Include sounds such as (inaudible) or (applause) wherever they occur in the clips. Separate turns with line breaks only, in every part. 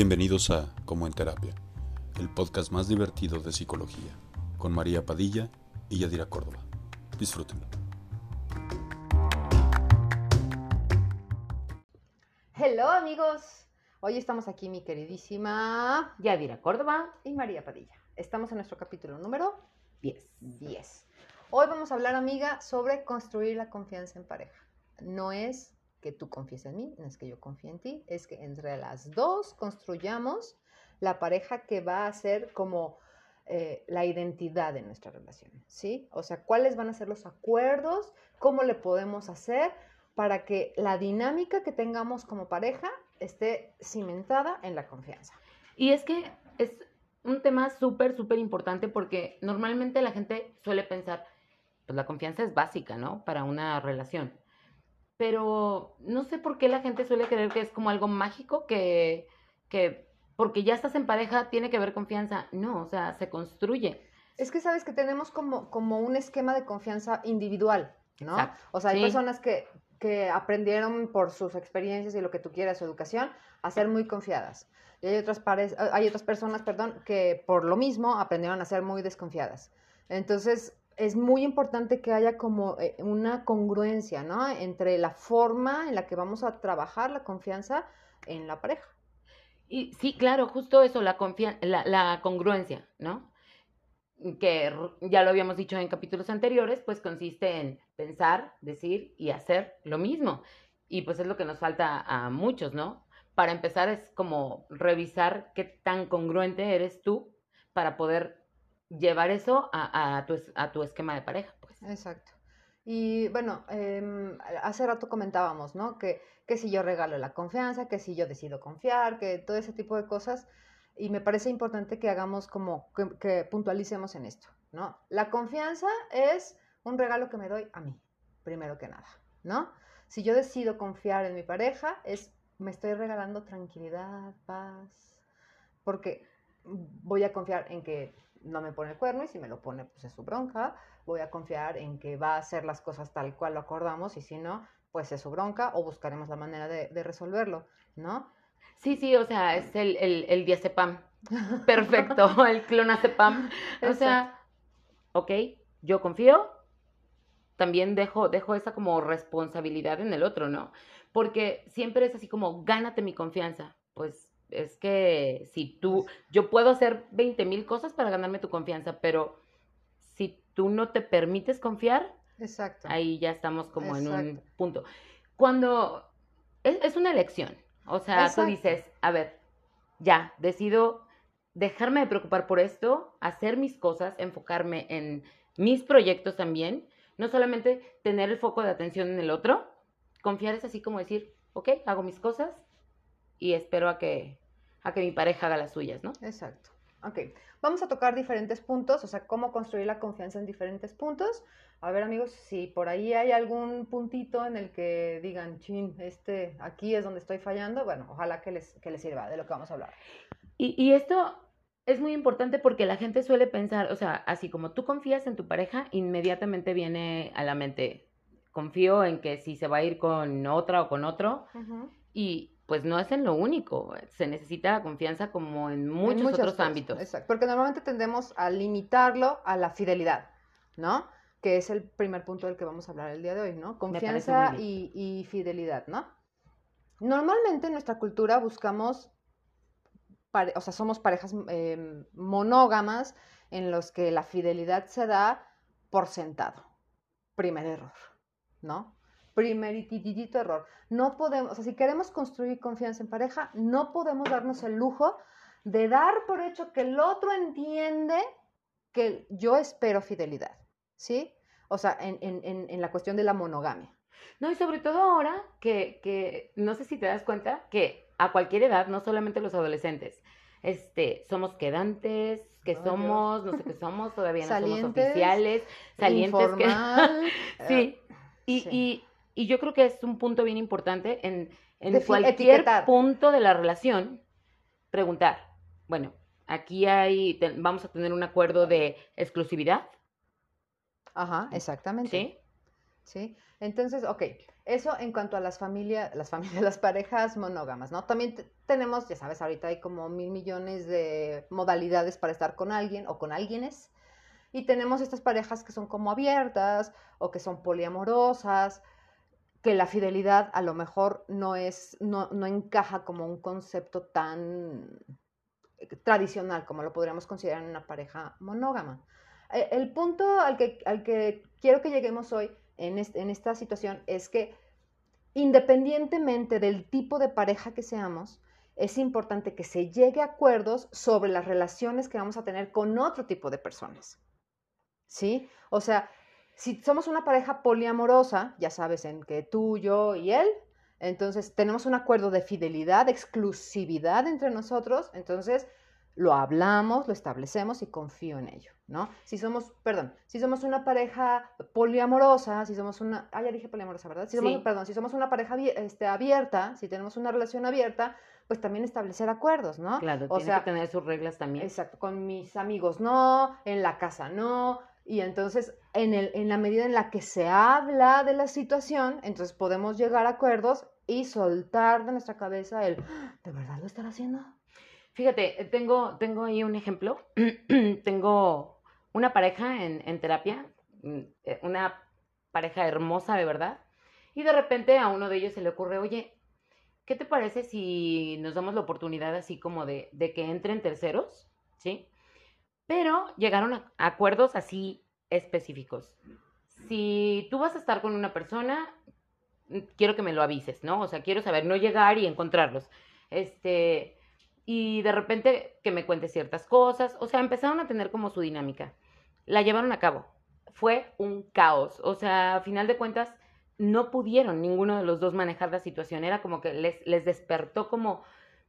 Bienvenidos a Como en Terapia, el podcast más divertido de psicología, con María Padilla y Yadira Córdoba. Disfrútenlo.
Hello amigos, hoy estamos aquí mi queridísima
Yadira Córdoba
y María Padilla. Estamos en nuestro capítulo número
10.
10. Hoy vamos a hablar, amiga, sobre construir la confianza en pareja. No es que tú confíes en mí, no es que yo confíe en ti, es que entre las dos construyamos la pareja que va a ser como eh, la identidad de nuestra relación, ¿sí? O sea, cuáles van a ser los acuerdos, cómo le podemos hacer para que la dinámica que tengamos como pareja esté cimentada en la confianza.
Y es que es un tema súper, súper importante porque normalmente la gente suele pensar, pues la confianza es básica, ¿no? Para una relación pero no sé por qué la gente suele creer que es como algo mágico, que, que porque ya estás en pareja tiene que haber confianza. No, o sea, se construye.
Es que sabes que tenemos como, como un esquema de confianza individual, ¿no? O sea, hay personas que, que aprendieron por sus experiencias y lo que tú quieras, su educación, a ser muy confiadas. Y hay otras, hay otras personas, perdón, que por lo mismo aprendieron a ser muy desconfiadas. Entonces, es muy importante que haya como eh, una congruencia, ¿no? Entre la forma en la que vamos a trabajar la confianza en la pareja.
Y sí, claro, justo eso, la, la, la congruencia, ¿no? Que ya lo habíamos dicho en capítulos anteriores, pues consiste en pensar, decir y hacer lo mismo. Y pues es lo que nos falta a muchos, ¿no? Para empezar es como revisar qué tan congruente eres tú para poder llevar eso a, tu, a tu esquema de pareja. Pues.
Exacto. Y bueno, em, hace rato comentábamos, ¿no? Que, que si yo regalo la confianza, que si yo decido confiar, que todo ese tipo de cosas. Y me parece importante que hagamos como, que, puntualicemos en esto, ¿no? La confianza es un regalo que me doy a mí, primero que nada, ¿no? Si yo decido confiar en mi pareja, es, me estoy regalando tranquilidad, paz, porque voy a confiar en que no me pone el cuerno y si me lo pone, pues es su bronca. Voy a confiar en que va a hacer las cosas tal cual lo acordamos y si no, pues es su bronca o buscaremos la manera de, resolverlo, ¿no?
Sí, sí, o sea, es el, el, el diazepam. Perfecto, (laughs) el clonazepam. O sea, ok, yo confío, también dejo, dejo esa como responsabilidad en el otro, ¿no? Porque siempre es así como, gánate mi confianza. Pues es que si tú, yo puedo hacer 20 mil cosas para ganarme tu confianza, pero si tú no te permites confiar,
Exacto.
ahí ya estamos como en un punto. Cuando es, una elección, o sea, tú dices, a ver, ya, decido dejarme de preocupar por esto, hacer mis cosas, enfocarme en mis proyectos también, no solamente tener el foco de atención en el otro, confiar es así como decir, ok, hago mis cosas, y espero a que, a que mi pareja haga las suyas, ¿no?
Exacto. Ok, vamos a tocar diferentes puntos, o sea, cómo construir la confianza en diferentes puntos. A ver, amigos, si por ahí hay algún puntito en el que digan, chin, este, aquí es donde estoy fallando, bueno, ojalá que les, que les sirva de lo que vamos a hablar.
Y, y esto es muy importante porque la gente suele pensar, o sea, así como tú confías en tu pareja, inmediatamente viene a la mente, confío en que si se va a ir con otra o con otro, y pues no es en lo único, se necesita confianza como en muchos, otros ámbitos.
Exacto, porque normalmente tendemos a limitarlo a la fidelidad, ¿no? Que es el primer punto del que vamos a hablar el día de hoy, ¿no? Confianza y, fidelidad, ¿no? Normalmente en nuestra cultura buscamos, o sea, somos parejas em, monógamas en los que la fidelidad se da por sentado. Primer error, ¿no? Primerititito error. No podemos, o sea, si queremos construir confianza en pareja, no podemos darnos el lujo de dar por hecho que el otro entiende que yo espero fidelidad, ¿sí? O sea, en, en, en la cuestión de la monogamia.
No, y sobre todo ahora que, que, no sé si te das cuenta que a cualquier edad, no solamente los adolescentes, este, somos quedantes, que somos, no sé qué somos, todavía no somos oficiales, salientes. Que... (laughs) sí, y, y, y yo creo que es un punto bien importante en, en cualquier punto de la relación, preguntar, bueno, aquí hay, vamos a tener un acuerdo de exclusividad.
Ajá, exactamente.
¿Sí?
¿Sí? Entonces, ok, eso en cuanto a las familias, las familias, (laughs) las parejas monógamas, ¿no? También tenemos, ya sabes, ahorita hay como mil millones de modalidades para estar con alguien o con alguienes. Y tenemos estas parejas que son como abiertas o que son poliamorosas, que la fidelidad a lo mejor no es, no, no encaja como un concepto tan tradicional como lo podríamos considerar en una pareja monógama. Eh, el punto al que, al que quiero que lleguemos hoy en, en esta situación es que independientemente del tipo de pareja que seamos, es importante que se llegue a acuerdos sobre las relaciones que vamos a tener con otro tipo de personas. ¿Sí? O sea, si somos una pareja poliamorosa, ya sabes en que tú, yo y él, entonces tenemos un acuerdo de fidelidad, de exclusividad entre nosotros, entonces lo hablamos, lo establecemos y confío en ello, ¿no? Si somos, perdón, si somos una pareja poliamorosa, si somos una, ah, ya dije poliamorosa, ¿verdad? Si somos, Perdón, si somos una pareja este, abierta, si tenemos una relación abierta, pues también establecer acuerdos, ¿no?
Claro, o tiene que tener sus reglas también.
Exacto, con mis amigos no, en la casa no, y entonces en, el, en la medida en la que se habla de la situación, entonces podemos llegar a acuerdos y soltar de nuestra cabeza el, ¿de verdad lo están haciendo?
Fíjate, tengo, tengo ahí un ejemplo. (clears throat) tengo una pareja en, en terapia, mm, eh, una pareja hermosa de verdad, y de repente a uno de ellos se le ocurre, oye, ¿qué te parece si nos damos la oportunidad así como de, de que entren terceros? ¿Sí? Pero llegaron a acuerdos así específicos. Si tú vas a estar con una persona, mm, quiero que me lo avises, ¿no? O sea, quiero saber, no llegar y encontrarlos. Este, y de repente que me cuente ciertas cosas, o sea, empezaron a tener como su dinámica. La llevaron a cabo. Fue un caos, o sea, a final de cuentas no pudieron ninguno de los dos manejar la situación, era como que les, les despertó como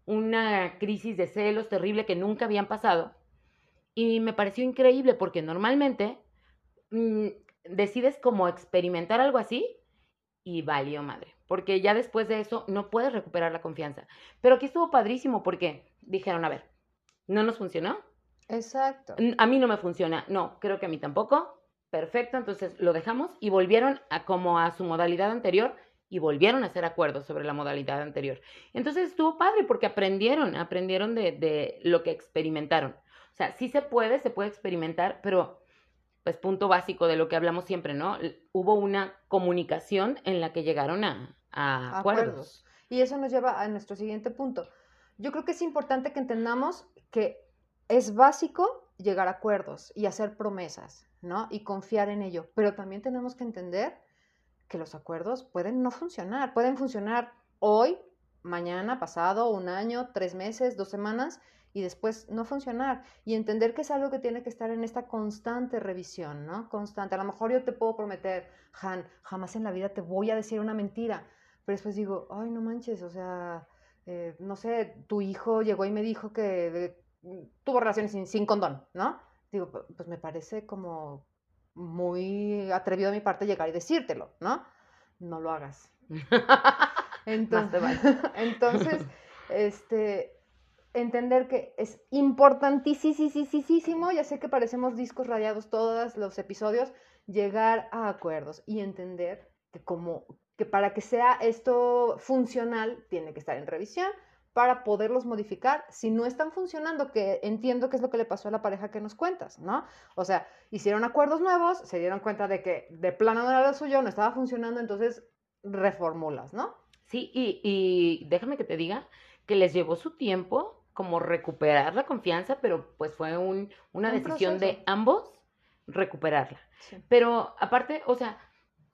una crisis de celos terrible que nunca habían pasado. Y me pareció increíble porque normalmente mm, decides como experimentar algo así y valió madre, porque ya después de eso no puedes recuperar la confianza. Pero aquí estuvo padrísimo porque dijeron, a ver, ¿no nos funcionó?
Exacto.
A mí no me funciona. No, creo que a mí tampoco. Perfecto, entonces lo dejamos y volvieron a como a su modalidad anterior y volvieron a hacer acuerdos sobre la modalidad anterior. Entonces estuvo padre porque aprendieron, aprendieron de, de lo que experimentaron. O sea, sí se puede, se puede experimentar, pero pues punto básico de lo que hablamos siempre, ¿no? Hubo una comunicación en la que llegaron a, a acuerdos.
Y eso nos lleva a nuestro siguiente punto yo creo que es importante que entendamos que es básico llegar a acuerdos y hacer promesas, ¿no? Y confiar en ello. Pero también tenemos que entender que los acuerdos pueden no funcionar. Pueden funcionar hoy, mañana, pasado, un año, tres meses, dos semanas y después no funcionar. Y entender que es algo que tiene que estar en esta constante revisión, ¿no? Constante. A lo mejor yo te puedo prometer, Han, jamás en la vida te voy a decir una mentira. Pero después digo, ay, no manches, o sea, eh, no sé, tu hijo llegó y me dijo que mm, tuvo relaciones sin, condón, ¿no? Digo, pues me parece como muy atrevido de mi parte llegar y decírtelo, ¿no? No lo hagas. (laughs) Entonces, (laughs) entonces este, entender que es importantísimo, ya sé que parecemos discos radiados todos los episodios, llegar a acuerdos y entender que como que para que sea esto funcional tiene que estar en revisión para poderlos modificar si no están funcionando, que entiendo que es lo que le pasó a la pareja que nos cuentas, ¿no? O sea, hicieron acuerdos nuevos, se dieron cuenta de que de plano no era lo suyo, no estaba funcionando, entonces reformulas, ¿no?
Sí, y, déjame que te diga que les llevó su tiempo como recuperar la confianza, pero pues fue una decisión de ambos recuperarla. Pero aparte, o sea,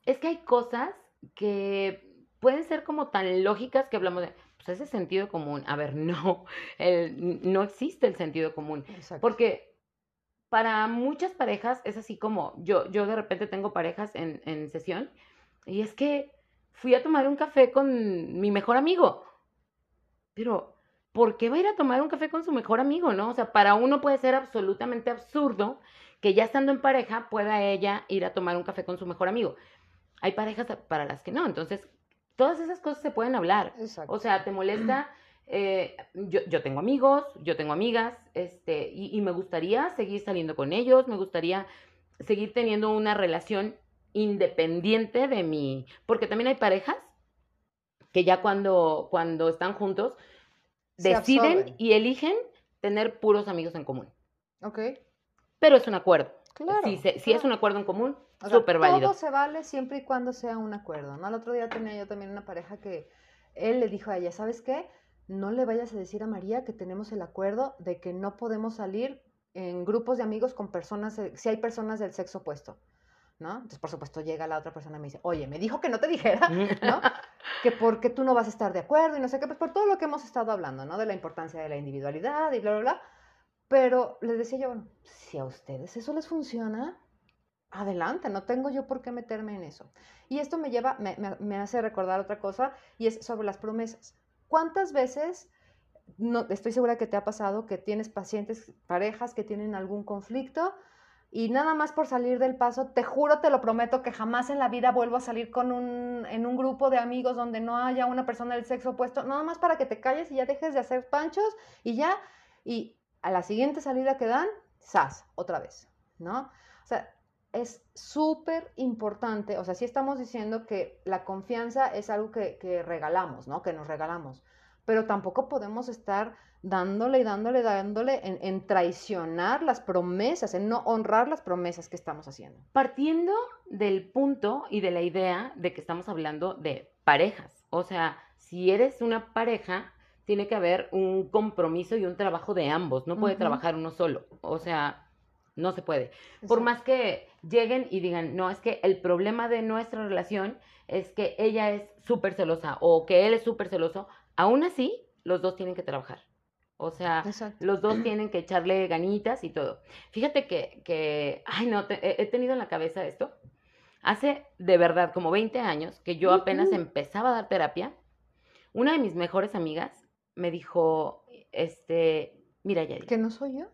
es que hay cosas que pueden ser como tan lógicas que hablamos de, pues ese sentido común. A ver, (laughs) no, el, no existe el sentido común. Porque para muchas parejas es así como yo, yo de repente tengo parejas en, en sesión y es que fui a tomar un café con mi mejor amigo. Pero, ¿por qué va a ir a tomar un café con su mejor amigo, no? O sea, para uno puede ser absolutamente absurdo que ya estando en pareja pueda ella ir a tomar un café con su mejor amigo. Hay parejas para las que no. Entonces, todas esas cosas se pueden hablar. O sea, te molesta. (clears throat) Eh, yo, yo, tengo amigos, yo tengo amigas, este, y, y, me gustaría seguir saliendo con ellos, me gustaría seguir teniendo una relación independiente de mi, porque también hay parejas que ya cuando, cuando están juntos deciden y eligen tener puros amigos en común.
Ok.
Pero es un acuerdo. Claro. Si, si es un acuerdo en común, súper válido.
Todo se vale siempre y cuando sea un acuerdo, ¿no? El otro día tenía yo también una pareja que él le dijo a ella, ¿sabes qué? No le vayas a decir a María que tenemos el acuerdo de que no podemos salir en grupos de amigos con personas, si hay personas del sexo opuesto. ¿no? Entonces, por supuesto, llega la otra persona y me dice, oye, me dijo que no te dijera, (laughs) ¿no? Que porque tú no vas a estar de acuerdo y no sé qué, pues por todo lo que hemos estado hablando, ¿no? De la importancia de la individualidad y bla, bla, bla. Pero les decía yo, bueno, si a ustedes eso les funciona, adelante, no tengo yo por qué meterme en eso. Y esto me lleva, me, me, hace recordar otra cosa y es sobre las promesas. ¿Cuántas veces, no, estoy segura que te ha pasado que tienes pacientes, parejas que tienen algún conflicto y nada más por salir del paso, te juro, te lo prometo que jamás en la vida vuelvo a salir con un, en un grupo de amigos donde no haya una persona del sexo opuesto, nada más para que te calles y ya dejes de hacer panchos y ya, y a la siguiente salida que dan, ¡zas! Otra vez, ¿no? O sea, es súper importante, o sea, sí estamos diciendo que la confianza es algo que, que regalamos, ¿no? Que nos regalamos, pero tampoco podemos estar dándole y dándole, dándole en, traicionar las promesas, en no honrar las promesas que estamos haciendo.
Partiendo del punto y de la idea de que estamos hablando de parejas, o sea, si eres una pareja, tiene que haber un compromiso y un trabajo de ambos, no puede trabajar uno solo, o sea, no se puede. Por más que lleguen y digan, no, es que el problema de nuestra relación es que ella es súper celosa o que él es súper celoso, aún así, los dos tienen que trabajar. O sea, los dos (clears throat) tienen que echarle ganitas y todo. Fíjate que, que ay no, he tenido en la cabeza esto. Hace de verdad como 20 años que yo apenas empezaba a dar terapia, una de mis mejores amigas me dijo, este, mira Yari.
¿Que no soy yo?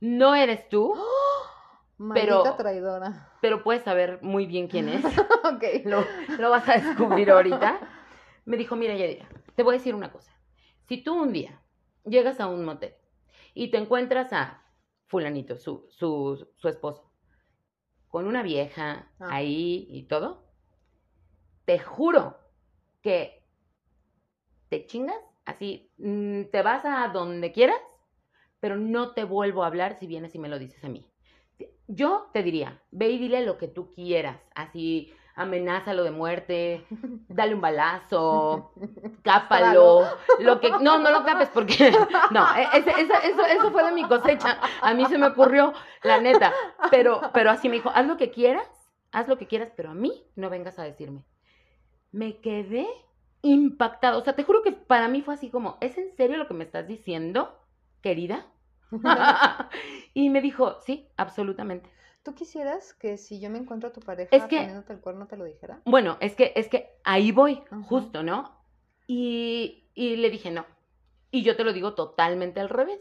No eres tú. (gasps)
¡Oh! pero, traidora.
Pero puedes saber muy bien quién es. (laughs) ok. Lo, lo, vas a descubrir ahorita. Me dijo, mira Yadira, te voy a decir una cosa. Si tú un día llegas a un motel y te encuentras a fulanito, su, su, su esposo, con una vieja ah. ahí y todo, te juro que te chingas, así, mm, te vas a donde quieras, pero no te vuelvo a hablar si vienes y me lo dices a mí. Yo te diría, ve y dile lo que tú quieras, así, amenázalo de muerte, (laughs) dale un balazo, (laughs) cápalo, lo que, no, no lo capes porque, (laughs) no, e, eso, eso fue de mi cosecha, a mí se me ocurrió, la neta, pero, pero así me dijo, haz lo que quieras, haz lo que quieras, pero a mí no vengas a decirme. Me quedé impactado, o sea, te juro que para mí fue así como, ¿es en serio lo que me estás diciendo, querida? y me dijo, sí, absolutamente.
¿Tú quisieras que si yo me encuentro a tu pareja es que, poniéndote el cuerno te lo dijera?
Bueno, es que, es que ahí voy, justo, ¿no? Y, y le dije no. Y yo te lo digo totalmente al revés.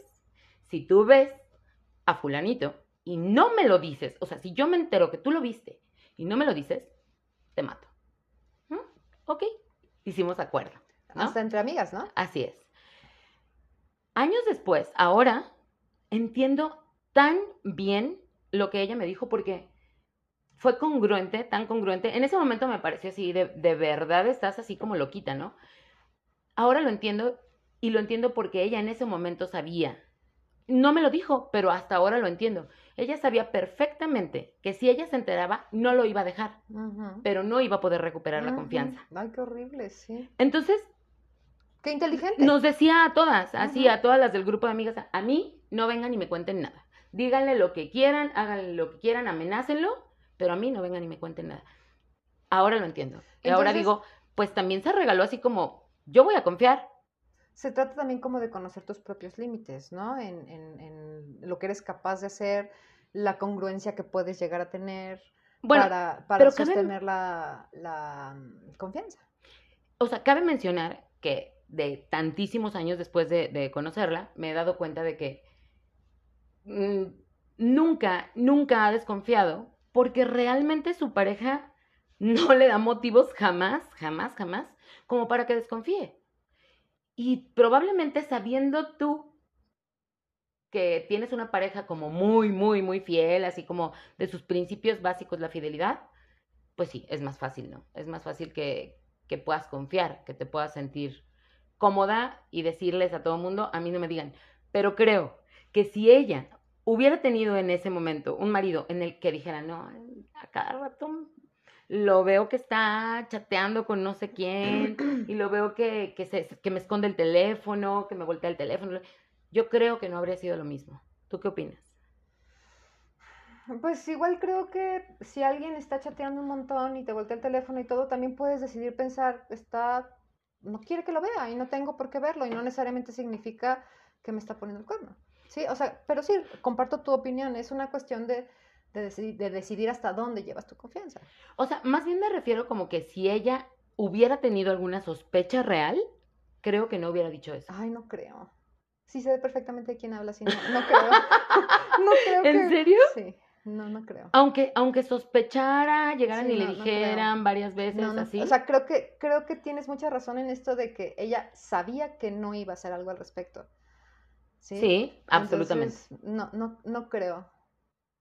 Si tú ves a fulanito y no me lo dices, o sea, si yo me entero que tú lo viste y no me lo dices, te mato. ¿Mm? Ok, hicimos acuerdo.
Hasta entre amigas, ¿no?
Así es. Años después, ahora entiendo tan bien lo que ella me dijo porque fue congruente, tan congruente. En ese momento me pareció así, de, de verdad estás así como loquita, ¿no? Ahora lo entiendo y lo entiendo porque ella en ese momento sabía. No me lo dijo, pero hasta ahora lo entiendo. Ella sabía perfectamente que si ella se enteraba, no lo iba a dejar, pero no iba a poder recuperar la confianza.
Ay, qué horrible, sí.
Entonces,
qué inteligente.
Nos decía a todas, así a todas las del grupo de amigas, a mí no vengan y me cuenten nada díganle lo que quieran, háganle lo que quieran, amenácenlo, pero a mí no vengan y me cuenten nada. Ahora lo entiendo. y ahora digo, pues también se regaló así como, yo voy a confiar.
Se trata también como de conocer tus propios límites, ¿no? En, en, lo que eres capaz de hacer, la congruencia que puedes llegar a tener para, para sostener la, la mm, confianza.
O sea, cabe mencionar que de tantísimos años después de, de conocerla, me he dado cuenta de que nunca, nunca ha desconfiado porque realmente su pareja (laughs) no le da motivos jamás, jamás, jamás, como para que desconfíe. Y probablemente sabiendo tú que tienes una pareja como muy, muy, muy fiel, así como de sus principios básicos, la fidelidad, pues sí, es más fácil, ¿no? Es más fácil que, que puedas confiar, que te puedas sentir cómoda y decirles a todo el mundo, a mí no me digan. Pero creo que si ella hubiera tenido en ese momento un marido en el que dijera, no, a cada rato lo veo que está chateando con no sé quién (clears throat) y lo veo que, que, se, que me esconde el teléfono, que me voltea el teléfono, yo creo que no habría sido lo mismo. ¿Tú qué opinas?
Pues igual creo que si alguien está chateando un montón y te voltea el teléfono y todo, también puedes decidir pensar, está, no quiere que lo vea y no tengo por qué verlo y no necesariamente significa que me está poniendo el cuerno. Sí, o sea, pero sí, comparto tu opinión, es una cuestión de, decidir, de decidir hasta dónde llevas tu confianza.
O sea, más bien me refiero como que si ella hubiera tenido alguna sospecha real, creo que no hubiera dicho eso.
Ay, no creo. Sí sé perfectamente de quién habla, sí, no, no creo. (laughs) no creo
¿En serio?
Sí. No, no creo.
Aunque, aunque sospechara, llegaran y le dijeran varias veces así.
O sea, creo que, creo que tienes mucha razón en esto de que ella sabía que no iba a hacer algo al respecto.
Sí, absolutamente.
no, no, no creo.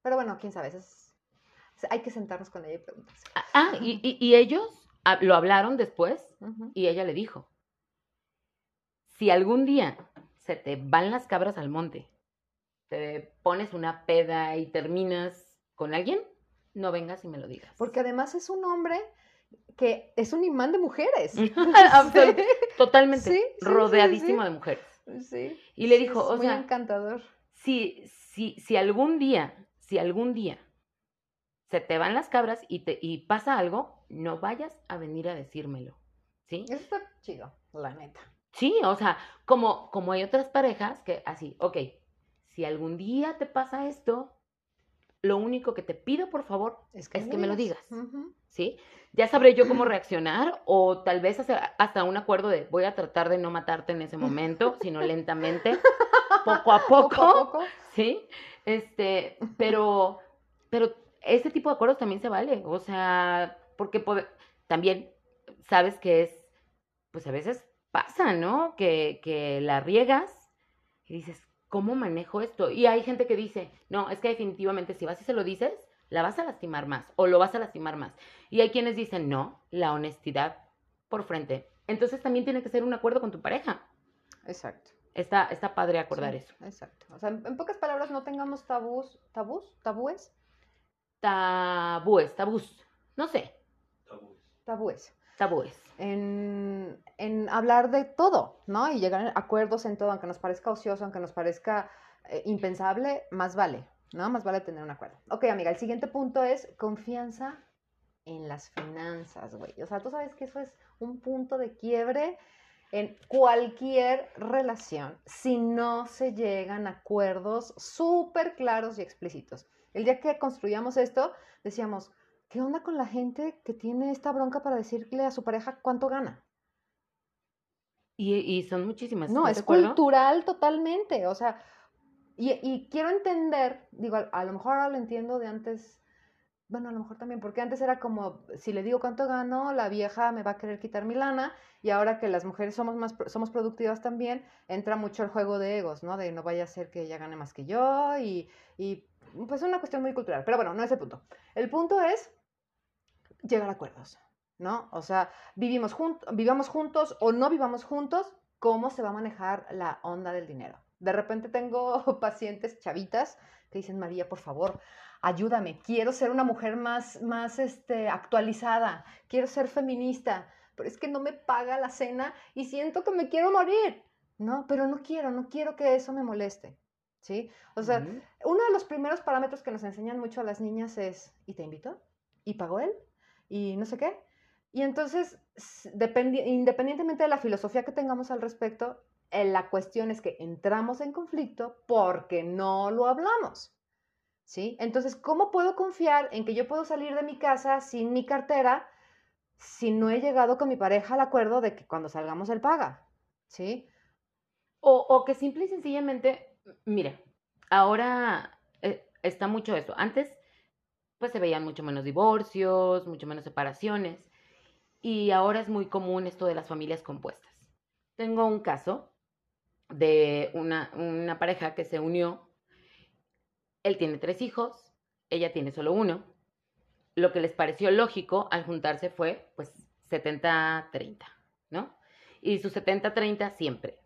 Pero bueno, quién sabe, hay que sentarnos con ella y preguntarse.
Ah, ah y, ellos lo hablaron después y ella le dijo, si algún día se te van las cabras al monte te pones una peda y terminas con alguien, no vengas y me lo digas.
Porque además es un hombre que es un imán de mujeres. (laughs) (laughs)
Totalmente. rodeadísimo de mujeres.
Sí.
Y le dijo, o
muy
sea,
encantador.
Si, si, si algún día, si algún día se te van las cabras y te y pasa algo, no vayas a venir a decírmelo. ¿Sí?
Eso está chido, la neta.
Sí, o sea, como, como hay otras parejas que así, ok, si algún día te pasa esto, lo único que te pido, por favor, es que, me, lo digas. ¿Sí? Ya sabré yo cómo (clears throat) reaccionar o tal vez hasta un acuerdo de voy a tratar de no matarte en ese momento, sino lentamente, poco a (laughs) poco. ¿Sí? Este, pero, pero ese tipo de acuerdos también se vale. O sea, porque también sabes que es, pues a veces pasa, ¿no? Que, que la riegas y dices, ¿cómo manejo esto? Y hay gente que dice, no, es que definitivamente si vas y se lo dices, la vas a lastimar más o lo vas a lastimar más. Y hay quienes dicen, no, la honestidad por frente. Entonces también tiene que ser un acuerdo con tu pareja.
Exacto.
Está, está padre acordar eso.
Exacto. O sea, en, pocas palabras, no tengamos tabús, tabús, tabúes.
Tabúes, tabús. No sé.
Tabúes. Tabúes.
Tabúes.
En, en, hablar de todo, ¿no? Y llegar a acuerdos en todo, aunque nos parezca ocioso, aunque nos parezca eh, impensable, más vale, ¿no? Más vale tener un acuerdo. Ok, amiga, el siguiente punto es confianza en las finanzas, güey. O sea, tú sabes que eso es un punto de quiebre en cualquier relación si no se llegan a acuerdos súper claros y explícitos. El día que construíamos esto, decíamos, ¿qué onda con la gente que tiene esta bronca para decirle a su pareja cuánto gana?
Y, son muchísimas.
No, es cultural totalmente. O sea, y, quiero entender, digo, a, lo mejor ahora lo entiendo de antes, bueno, a lo mejor también, porque antes era como, si le digo cuánto gano, la vieja me va a querer quitar mi lana, y ahora que las mujeres somos más, somos productivas también, entra mucho el juego de egos, ¿no? De no vaya a ser que ella gane más que yo, y, y pues es una cuestión muy cultural. Pero bueno, no es el punto. El punto es llegar a acuerdos, ¿no? O sea, vivimos juntos, vivamos juntos o no vivamos juntos, ¿cómo se va a manejar la onda del dinero? De repente tengo (laughs) pacientes chavitas que dicen, María, por favor, ayúdame, quiero ser una mujer más, más este, actualizada, quiero ser feminista, pero es que no me paga la cena y siento que me quiero morir, ¿no? Pero no quiero, no quiero que eso me moleste, ¿sí? O sea, uno de los primeros parámetros que nos enseñan mucho a las niñas es, ¿y te invito? ¿Y pagó él? Y no sé qué. Y entonces, independientemente de la filosofía que tengamos al respecto, eh, la cuestión es que entramos en conflicto porque no lo hablamos. ¿Sí? Entonces, ¿cómo puedo confiar en que yo puedo salir de mi casa sin mi cartera si no he llegado con mi pareja al acuerdo de que cuando salgamos él paga? ¿Sí?
O, o que simple y sencillamente, mira, ahora eh, está mucho eso. Antes pues se veían mucho menos divorcios, mucho menos separaciones. Y ahora es muy común esto de las familias compuestas. Tengo un caso de una, pareja que se unió. Él tiene tres hijos, ella tiene solo uno. lo que les pareció lógico al juntarse fue, pues, 70-30, ¿no? Y su 70-30 siempre.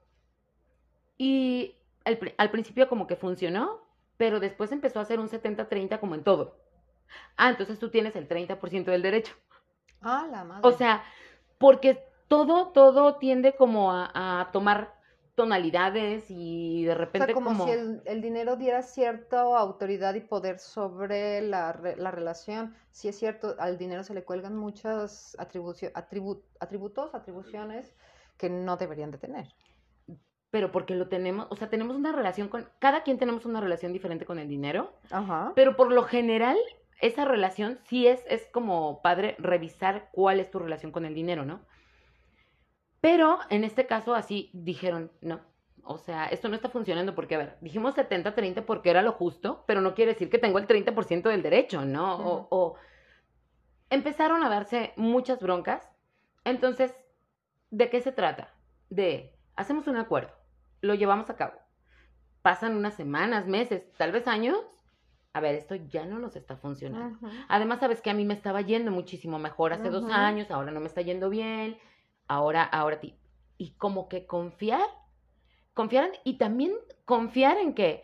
Y al, principio como que funcionó, pero después empezó a hacer un 70-30 como en todo. Ah, entonces tú tienes el 30% del derecho.
Ah, la madre.
O sea, porque todo, todo tiende como a, tomar tonalidades y de repente
o sea, como, si el, dinero diera cierta autoridad y poder sobre la, relación. Si es cierto, al dinero se le cuelgan muchos atributos, atribuciones que no deberían de tener.
Pero porque lo tenemos, o sea, tenemos una relación con, cada quien tenemos una relación diferente con el dinero,
Ajá.
pero por lo general esa relación sí es, es como padre revisar cuál es tu relación con el dinero, ¿no? Pero en este caso así dijeron, no, o sea, esto no está funcionando porque, a ver, dijimos 70-30 porque era lo justo, pero no quiere decir que tengo el 30% del derecho, ¿no? o, o, empezaron a darse muchas broncas. Entonces, ¿de qué se trata? De, hacemos un acuerdo, lo llevamos a cabo. Pasan unas semanas, meses, tal vez años. A ver, esto ya no nos está funcionando. Además, sabes que a mí me estaba yendo muchísimo mejor hace dos años, ahora no me está yendo bien ahora, ahora ti. Y como que confiar, confiar y también confiar en que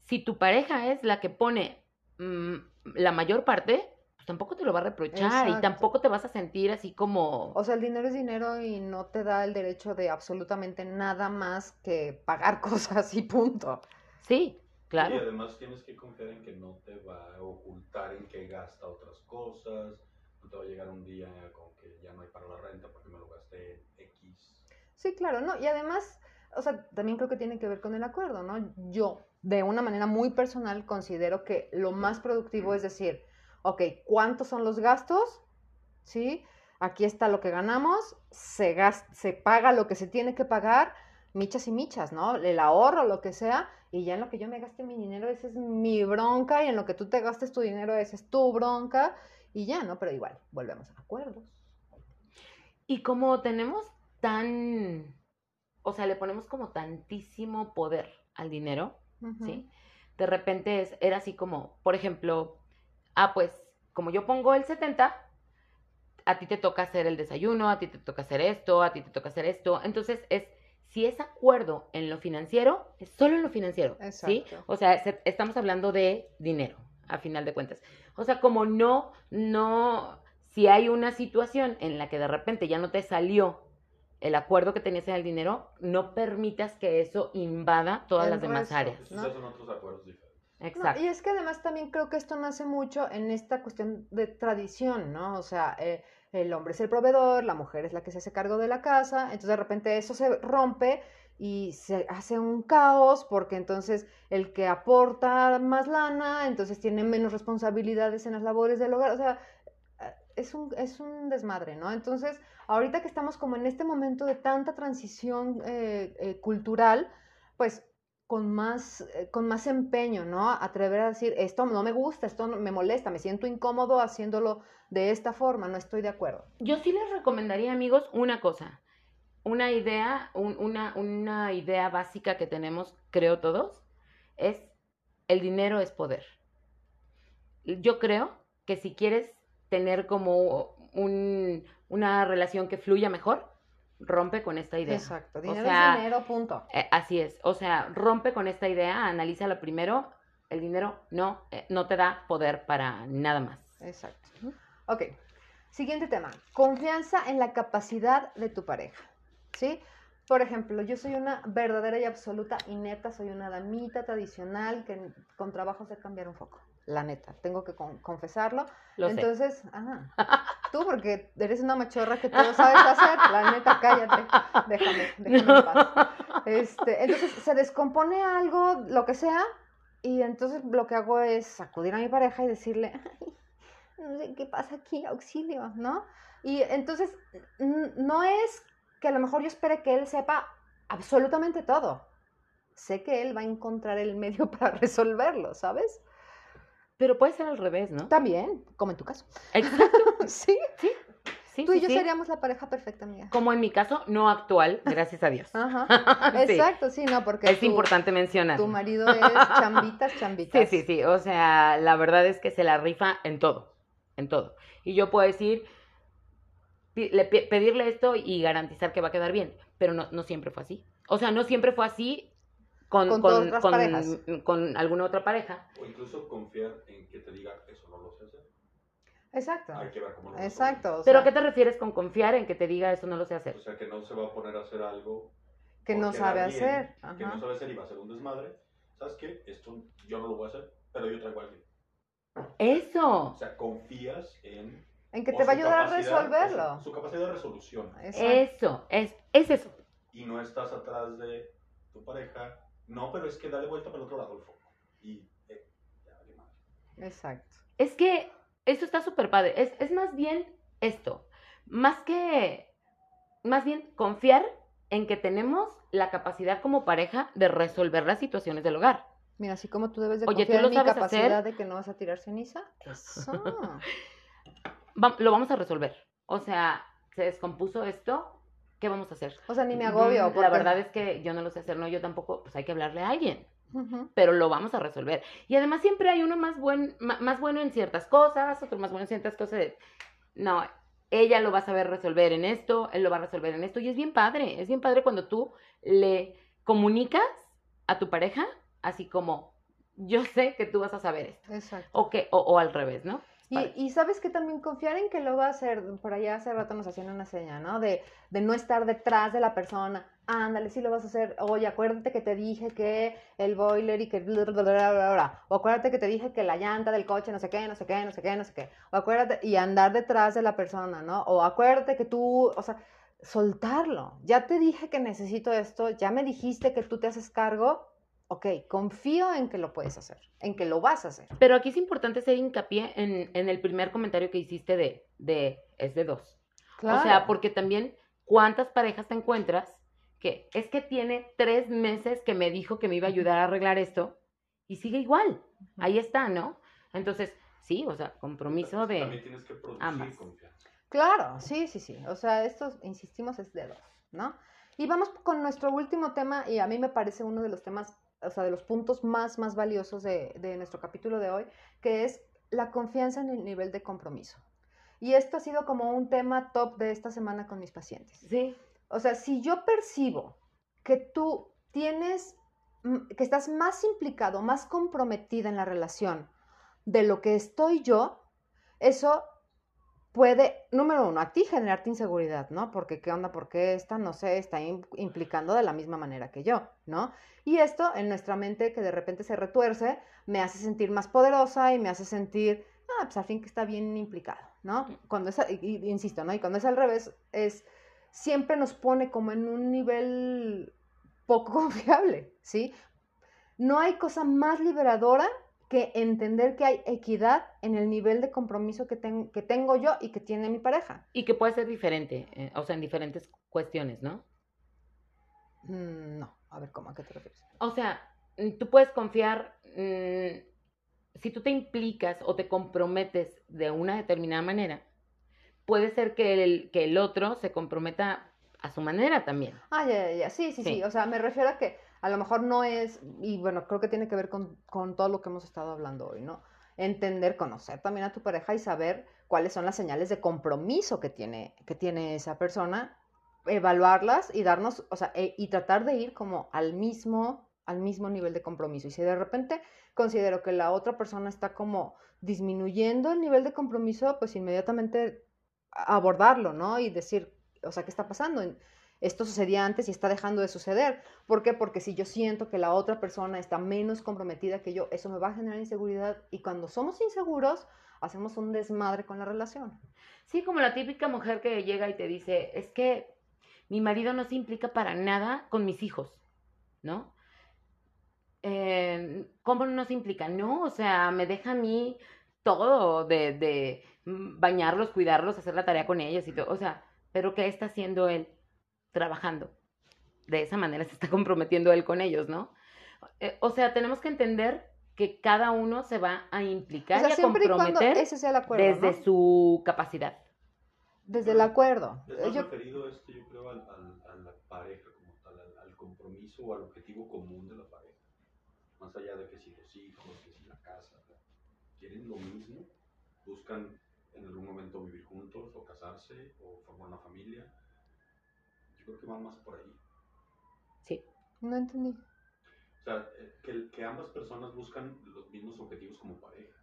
si tu pareja es la que pone mm, la mayor parte, pues tampoco te lo va a reprochar y tampoco te vas a sentir así como...
O sea, el dinero es dinero y no te da el derecho de absolutamente nada más que pagar (laughs) cosas y punto.
Sí, claro.
Y además tienes que confiar en que no te va a ocultar en que gasta otras cosas, no te va a llegar un día con que ya no hay para la renta porque me lo gasté X.
Sí, claro, ¿no? Y además, o sea, también creo que tiene que ver con el acuerdo, ¿no? Yo, de una manera muy personal, considero que lo más productivo es decir, ok, ¿cuántos son los gastos? ¿Sí? Aquí está lo que ganamos, se, se paga lo que se tiene que pagar, michas y michas, ¿no? El ahorro, lo que sea, y ya en lo que yo me gaste mi dinero, esa es mi bronca, y en lo que tú te gastes tu dinero, esa es tu bronca, y ya, ¿no? Pero igual, volvemos a acuerdos.
Y como tenemos tan, o sea, le ponemos como tantísimo poder al dinero, ¿sí? De repente es, era así como, por ejemplo, ah, pues, como yo pongo el 70, a ti te toca hacer el desayuno, a ti te toca hacer esto, a ti te toca hacer esto. Entonces es, si es acuerdo en lo financiero, es solo en lo financiero, ¿sí? O sea, estamos hablando de dinero, a final de cuentas. O sea, como no, no, si hay una situación en la que de repente ya no te salió el acuerdo que tenías en el dinero, no permitas que eso invada todas las demás áreas.
¿no? son otros acuerdos diferentes.
Exacto. y es que además también creo que esto nace mucho en esta cuestión de tradición, ¿no? O sea, eh, el hombre es el proveedor, la mujer es la que se hace cargo de la casa, entonces de repente eso se rompe y se hace un caos porque entonces el que aporta más lana, entonces tiene menos responsabilidades en las labores del hogar, o sea, eh, es un, es un desmadre, ¿no? Entonces, ahorita que estamos como en este momento de tanta transición eh, eh, cultural, pues con más, con más empeño, ¿no? Atrever a decir, esto no me gusta, esto me molesta, me siento incómodo haciéndolo de esta forma, no estoy de acuerdo.
Yo sí les recomendaría, amigos, una cosa una idea, una, una idea básica que tenemos, creo todos, es el dinero es poder. Yo creo que si quieres tener como un, una relación que fluya mejor, rompe con esta idea.
Exacto, dinero es dinero, punto.
Eh, así es, o sea, rompe con esta idea, analízala primero, el dinero no, eh, no te da poder para nada más.
Exacto. Ok, siguiente tema, confianza en la capacidad de tu pareja. ¿sí? Por ejemplo, yo soy una verdadera y absoluta y neta, soy una damita tradicional que con trabajo sé cambiar un foco. La neta, tengo que confesarlo. entonces, ajá, (laughs) tú porque eres una machorra que todo sabes hacer, la neta, cállate, déjame, (laughs) déjame en paz. Este, entonces se descompone algo, lo que sea, y entonces lo que hago es acudir a mi pareja y decirle, no sé qué pasa aquí, auxilio, ¿no? Y entonces no es que a lo mejor yo espere que él sepa absolutamente todo. Sé que él va a encontrar el medio (laughs) para resolverlo, ¿sabes?
Pero puede ser al revés, ¿no?
También, como en tu caso.
Exacto. (laughs)
sí.
Sí. Sí,
Tú y yo seríamos la pareja perfecta, amiga.
Como en mi caso, no actual, gracias a Dios.
Ajá. (laughs) Exacto, sí, no, porque.
Es importante mencionar.
Tu marido es (laughs) chambitas, chambitas.
Sí, sí, sí. O sea, la verdad es que se la rifa en todo. en todo. Y yo puedo decir, pedirle esto y garantizar que va a quedar bien, pero no, no siempre fue así. O sea, no siempre fue así con, con, con, con, alguna otra pareja.
O incluso confiar en que te diga, eso no lo sé hacer.
Exacto.
Hay que ver cómo lo
Exacto.
¿Pero a qué te refieres con confiar en que te diga, eso no lo sé hacer?
O sea, que no se va a poner a hacer algo
que no sabe hacer.
Que no sabe hacer y va a ser un desmadre. ¿Sabes qué? Esto yo no lo voy a hacer, pero yo traigo a alguien.
Eso.
O sea, confías en...
En que te va a ayudar a resolverlo.
Su, capacidad de resolución.
Eso, es, es eso.
Y no estás atrás de tu pareja. No, pero es que dale vuelta para el otro lado el foco. Y eh, ya vale.
Exacto.
Es que eso está súper padre. Es, es más bien esto. Más que... Más bien confiar en que tenemos la capacidad como pareja de resolver las situaciones del hogar.
Mira, así como tú debes de Oye, confiar en mi capacidad de que no vas a tirar ceniza, (laughs) eso.
lo vamos a resolver. O sea, se descompuso esto, ¿qué vamos a hacer?
O sea, ni me agobio.
La verdad es que yo no lo sé hacer, no, yo tampoco, pues hay que hablarle a alguien. Pero lo vamos a resolver. Y además siempre hay uno más, buen, más bueno en ciertas cosas, otro más bueno en ciertas cosas. No, ella lo va a saber resolver en esto, él lo va a resolver en esto. Y es bien padre, es bien padre cuando tú le comunicas a tu pareja así como, yo sé que tú vas a saber esto. Exacto. O, que, o, al revés, ¿no?
Y, y, sabes que también confiar en que lo va a hacer, por allá hace rato nos hacían una seña, ¿no? De, de no estar detrás de la persona. Ándale, sí lo vas a hacer. Oye, acuérdate que te dije que el boiler y que bla, bla, bla, bla, O acuérdate que te dije que la llanta del coche, no sé qué, no sé qué, no sé qué, no sé qué. O acuérdate, y andar detrás de la persona, ¿no? O acuérdate que tú, o sea, soltarlo. Ya te dije que necesito esto, ya me dijiste que tú te haces cargo, ok, confío en que lo puedes hacer, en que lo vas a hacer.
Pero aquí es importante hacer hincapié en, en el primer comentario que hiciste de, de es de dos. Claro. O sea, porque también, ¿cuántas parejas te encuentras que es que tiene tres meses que me dijo que me iba a ayudar a arreglar esto y sigue igual? Ahí está, ¿no? Entonces, sí, o sea, compromiso de
también tienes que producir Confianza.
Claro, sí, sí, sí. O sea, esto, insistimos, es de dos, ¿no? Y vamos con nuestro último tema, y a mí me parece uno de los temas o sea, de los puntos más, más valiosos de, de nuestro capítulo de hoy, que es la confianza en el nivel de compromiso. Y esto ha sido como un tema top de esta semana con mis pacientes.
Sí.
O sea, si yo percibo que tú tienes, que estás más implicado, más comprometida en la relación de lo que estoy yo, eso puede, número uno, a ti generarte inseguridad, ¿no? Porque qué onda, porque esta, no sé, está implicando de la misma manera que yo, ¿no? Y esto en nuestra mente que de repente se retuerce, me hace sentir más poderosa y me hace sentir, ah, pues al fin que está bien implicado, ¿no? Cuando es, insisto, ¿no? Y cuando es al revés, es, siempre nos pone como en un nivel poco (laughs) confiable, ¿sí? No hay cosa más liberadora que entender que hay equidad en el nivel de compromiso que, que tengo yo y que tiene mi pareja.
Y que puede ser diferente, eh, o sea, en diferentes cuestiones, ¿no?
Mm, no, a ver, ¿cómo? ¿A qué te refieres?
O sea, mm, tú puedes confiar, mm, si tú te implicas o te comprometes de una determinada manera, puede ser que el, que el otro se comprometa a su manera también.
Ah, ya, ya, ya, sí, sí, sí, o sea, me refiero a que a lo mejor no es, y bueno, creo que tiene que ver con, todo lo que hemos estado hablando hoy, ¿no? Entender, conocer también a tu pareja y saber cuáles son las señales de compromiso que tiene, que tiene esa persona, evaluarlas y darnos, o sea, e, y tratar de ir como al mismo, al mismo nivel de compromiso. Y si de repente considero que la otra persona está como disminuyendo el nivel de compromiso, pues inmediatamente abordarlo, ¿no? Y decir, o sea, ¿qué está pasando? Esto sucedía antes y está dejando de suceder. ¿Por qué? Porque si yo siento que la otra persona está menos comprometida que yo, eso me va a generar inseguridad y cuando somos inseguros, hacemos un desmadre con la relación.
Sí, como la típica mujer que llega y te dice, es que mi marido no se implica para nada con mis hijos, ¿no? Eh, ¿Cómo no se implica? No, o sea, me deja a mí todo de, de bañarlos, cuidarlos, hacer la tarea con ellos y todo. O sea, pero ¿qué está haciendo él? Trabajando. De esa manera se está comprometiendo él con ellos, ¿no? Eh, o sea, tenemos que entender que cada uno se va a implicar y a comprometer desde su capacidad.
Desde el acuerdo.
Es yo... referido esto, yo creo, al, a la pareja como tal, al, compromiso o al objetivo común de la pareja. Más allá de que si los hijos, que si la casa, quieren lo mismo, buscan en algún momento vivir juntos o casarse o formar una familia. Yo creo que van más por ahí.
Sí.
No entendí.
O sea, que, que ambas personas buscan los mismos objetivos como pareja.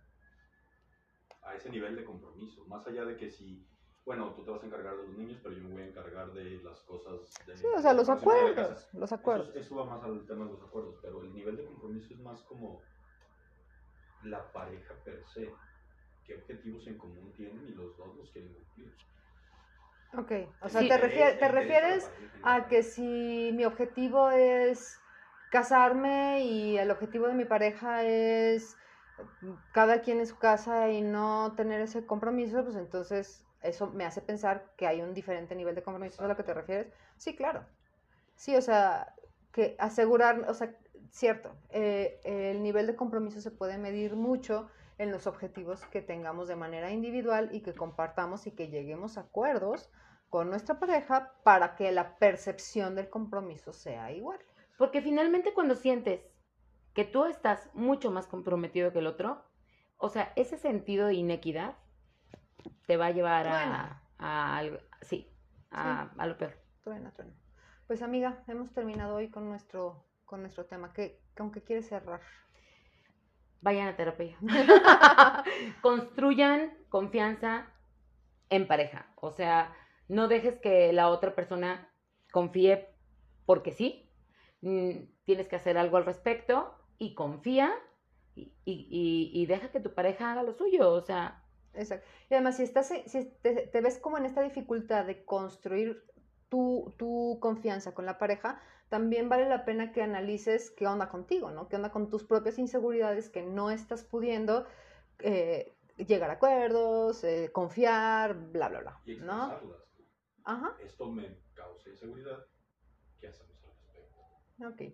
A ese nivel de compromiso. Más allá de que si bueno, tú te vas a encargar de los niños, pero yo me voy a encargar de las cosas. De,
sí, o sea, los acuerdos. Los acuerdos.
Eso, va más al tema de los acuerdos, pero el nivel de compromiso es más como la pareja per se. ¿Qué objetivos en común tienen y los dos los quieren cumplir?
Ok, o sea, te, te refieres a que si mi objetivo es casarme y el objetivo de mi pareja es cada quien en su casa y no tener ese compromiso, pues entonces eso me hace pensar que hay un diferente nivel de compromiso a lo que te refieres. Sí, claro. Sí, o sea, que asegurar, o sea, cierto, eh, el nivel de compromiso se puede medir mucho en los objetivos que tengamos de manera individual y que compartamos y que lleguemos a acuerdos con nuestra pareja para que la percepción del compromiso sea igual.
Porque finalmente cuando sientes que tú estás mucho más comprometido que el otro, o sea, ese sentido de inequidad te va a llevar a, a, sí, a, a, lo peor.
Pues amiga, hemos terminado hoy con nuestro, con nuestro tema. ¿Qué, ¿Con qué quieres cerrar?
Vayan a terapia. (laughs) Construyan confianza en pareja. O sea, no dejes que la otra persona confíe porque sí. Mm, tienes que hacer algo al respecto y confía y, y, deja que tu pareja haga lo suyo. O sea,
Exacto. Y además, si, estás, si te, ves como en esta dificultad de construir tu, tu, confianza con la pareja, también vale la pena que analices qué onda contigo, ¿no? ¿Qué onda con tus propias inseguridades que no estás pudiendo eh, llegar a acuerdos, eh, confiar, bla, bla, bla.
Y
¿no?
Ajá. Esto me causa inseguridad. ¿Qué hacemos al respecto?
Ok.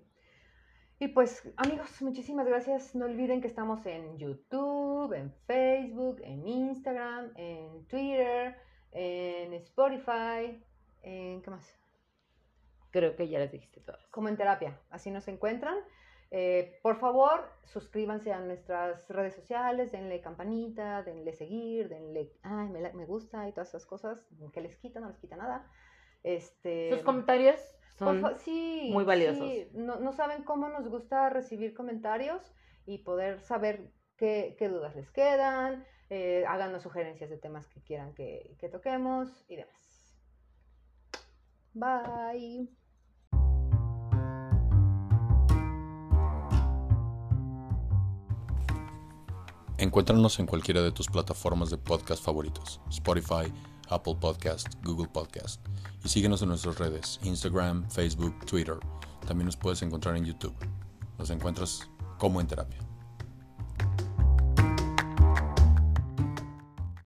Y pues amigos, muchísimas gracias. No olviden que estamos en YouTube, en Facebook, en Instagram, en Twitter, en Spotify, en ¿qué más?
Creo que ya les dijiste todas.
Como en terapia, así nos encuentran. Eh, por favor, suscríbanse a nuestras redes sociales, denle campanita, denle seguir, denle, ay, me, me gusta y todas esas cosas que les quita, no les quita nada. Este,
Sus comentarios son muy valiosos.
No, saben cómo nos gusta recibir comentarios y poder saber qué, dudas les quedan, eh, háganos sugerencias de temas que quieran que, que toquemos y demás. Bye.
Encuéntranos en cualquiera de tus plataformas de podcast favoritos, Spotify, Apple Podcast, Google Podcast. Y síguenos en nuestras redes, Instagram, Facebook, Twitter. También nos puedes encontrar en YouTube. Nos encuentras como en terapia.